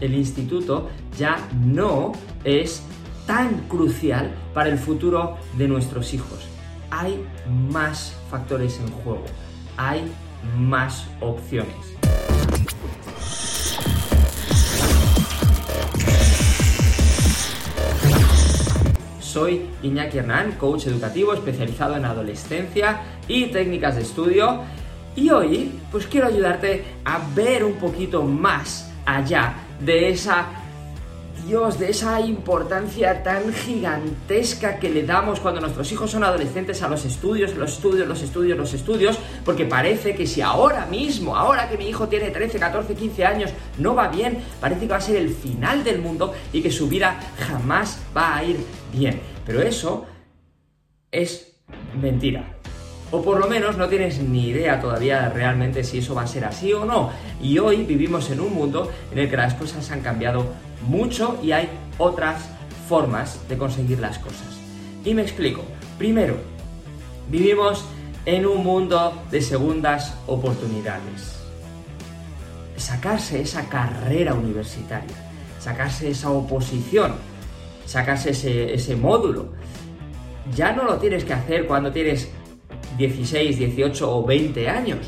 el instituto ya no es tan crucial para el futuro de nuestros hijos. Hay más factores en juego, hay más opciones. Soy Iñaki Hernán, coach educativo especializado en adolescencia y técnicas de estudio. Y hoy, pues quiero ayudarte a ver un poquito más allá de esa Dios, de esa importancia tan gigantesca que le damos cuando nuestros hijos son adolescentes a los estudios, los estudios, los estudios, los estudios, porque parece que si ahora mismo, ahora que mi hijo tiene 13, 14, 15 años, no va bien, parece que va a ser el final del mundo y que su vida jamás va a ir bien. Pero eso es mentira o por lo menos no tienes ni idea todavía realmente si eso va a ser así o no. Y hoy vivimos en un mundo en el que las cosas han cambiado mucho y hay otras formas de conseguir las cosas. Y me explico. Primero, vivimos en un mundo de segundas oportunidades. Sacarse esa carrera universitaria, sacarse esa oposición, sacarse ese, ese módulo, ya no lo tienes que hacer cuando tienes 16, 18 o 20 años.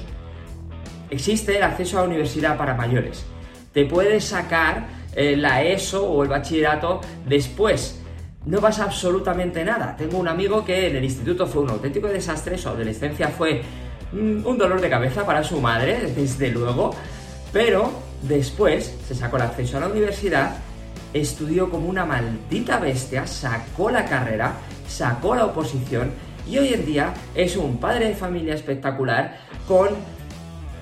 Existe el acceso a la universidad para mayores. Te puedes sacar eh, la ESO o el bachillerato después. No pasa absolutamente nada. Tengo un amigo que en el instituto fue un auténtico desastre, su adolescencia fue mm, un dolor de cabeza para su madre, desde luego, pero después se sacó el acceso a la universidad, estudió como una maldita bestia, sacó la carrera, sacó la oposición y hoy en día es un padre de familia espectacular con,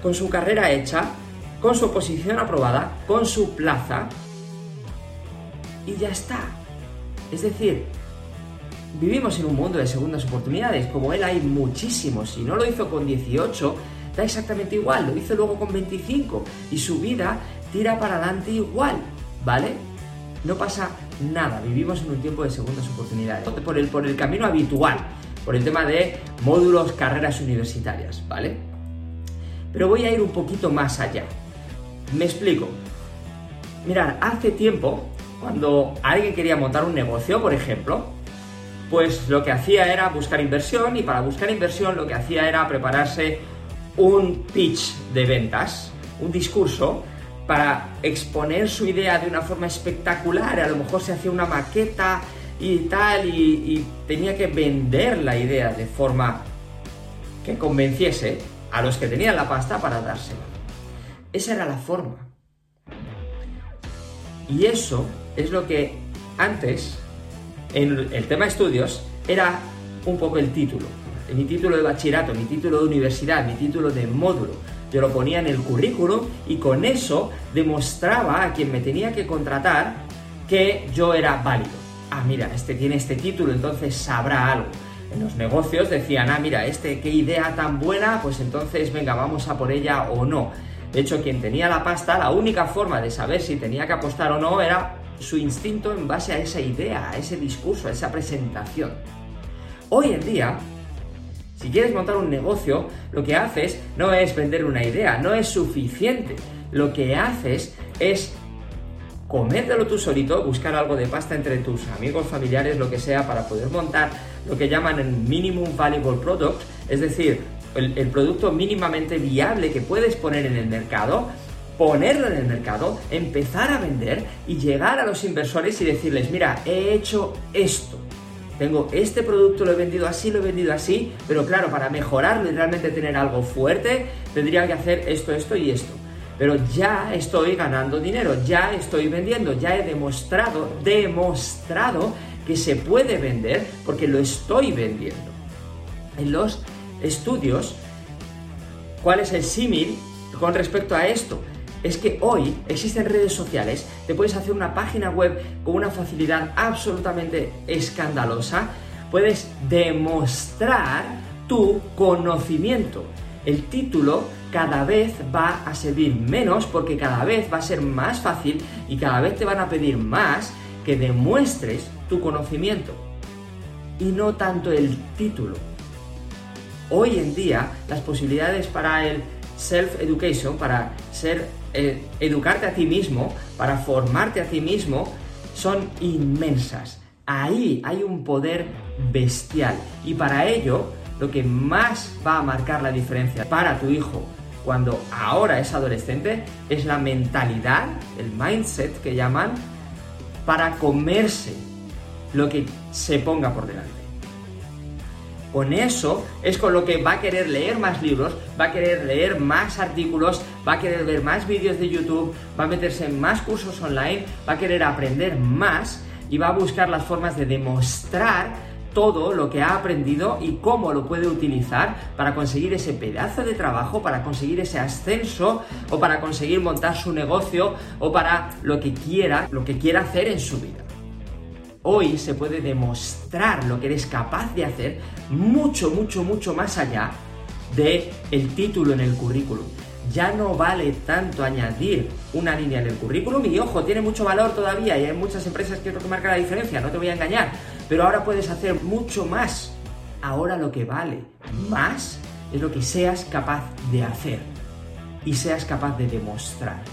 con su carrera hecha, con su oposición aprobada, con su plaza. Y ya está. Es decir, vivimos en un mundo de segundas oportunidades, como él hay muchísimos, si no lo hizo con 18, da exactamente igual, lo hizo luego con 25 y su vida tira para adelante igual, ¿vale? No pasa nada, vivimos en un tiempo de segundas oportunidades, por el, por el camino habitual, por el tema de módulos, carreras universitarias, ¿vale? Pero voy a ir un poquito más allá. Me explico. Mirad, hace tiempo, cuando alguien quería montar un negocio, por ejemplo, pues lo que hacía era buscar inversión y para buscar inversión lo que hacía era prepararse un pitch de ventas, un discurso para exponer su idea de una forma espectacular. A lo mejor se hacía una maqueta y tal, y, tenía que vender la idea de forma que convenciese a los que tenían la pasta para dársela. Esa era la forma. Y eso es lo que antes, en el tema estudios, era un poco el título. Mi título de bachillerato, mi título de universidad, mi título de módulo. Yo lo ponía en el currículum y con eso demostraba a quien me tenía que contratar que yo era válido ah, mira, este tiene este título, entonces sabrá algo. En los negocios decían, ah, mira, este, qué idea tan buena, pues entonces venga, vamos a por ella o no. De hecho, quien tenía la pasta, la única forma de saber si tenía que apostar o no era su instinto en base a esa idea, a ese discurso, a esa presentación. Hoy en día, si quieres montar un negocio, lo que haces no es vender una idea, no es suficiente. Lo que haces es comértelo tú solito, buscar algo de pasta entre tus amigos, familiares, lo que sea, para poder montar lo que llaman el Minimum Valuable Product, es decir, el, producto mínimamente viable que puedes poner en el mercado, ponerlo en el mercado, empezar a vender y llegar a los inversores y decirles, mira, he hecho esto. Tengo este producto, lo he vendido así, lo he vendido así, pero claro, para mejorarlo y realmente tener algo fuerte, tendría que hacer esto, esto y esto pero ya estoy ganando dinero, ya estoy vendiendo, ya he demostrado, demostrado que se puede vender porque lo estoy vendiendo. En los estudios, ¿cuál es el símil con respecto a esto? Es que hoy existen redes sociales, te puedes hacer una página web con una facilidad absolutamente escandalosa, puedes demostrar tu conocimiento. El título cada vez va a servir menos porque cada vez va a ser más fácil y cada vez te van a pedir más que demuestres tu conocimiento y no tanto el título. Hoy en día las posibilidades para el self-education, para ser eh, educarte a ti mismo, para formarte a ti mismo, son inmensas. Ahí hay un poder bestial. Y para ello, lo que más va a marcar la diferencia para tu hijo cuando ahora es adolescente es la mentalidad, el mindset que llaman, para comerse lo que se ponga por delante. Con eso es con lo que va a querer leer más libros, va a querer leer más artículos, va a querer ver más vídeos de YouTube, va a meterse en más cursos online, va a querer aprender más y va a buscar las formas de demostrar todo lo que ha aprendido y cómo lo puede utilizar para conseguir ese pedazo de trabajo, para conseguir ese ascenso o para conseguir montar su negocio o para lo que quiera, lo que quiera hacer en su vida. Hoy se puede demostrar lo que eres capaz de hacer mucho, mucho, mucho más allá de el título en el currículum. Ya no vale tanto añadir una línea en el currículum y ojo, tiene mucho valor todavía y hay muchas empresas que lo que marca la diferencia, no te voy a engañar, pero ahora puedes hacer mucho más. Ahora lo que vale más es lo que seas capaz de hacer y seas capaz de demostrar.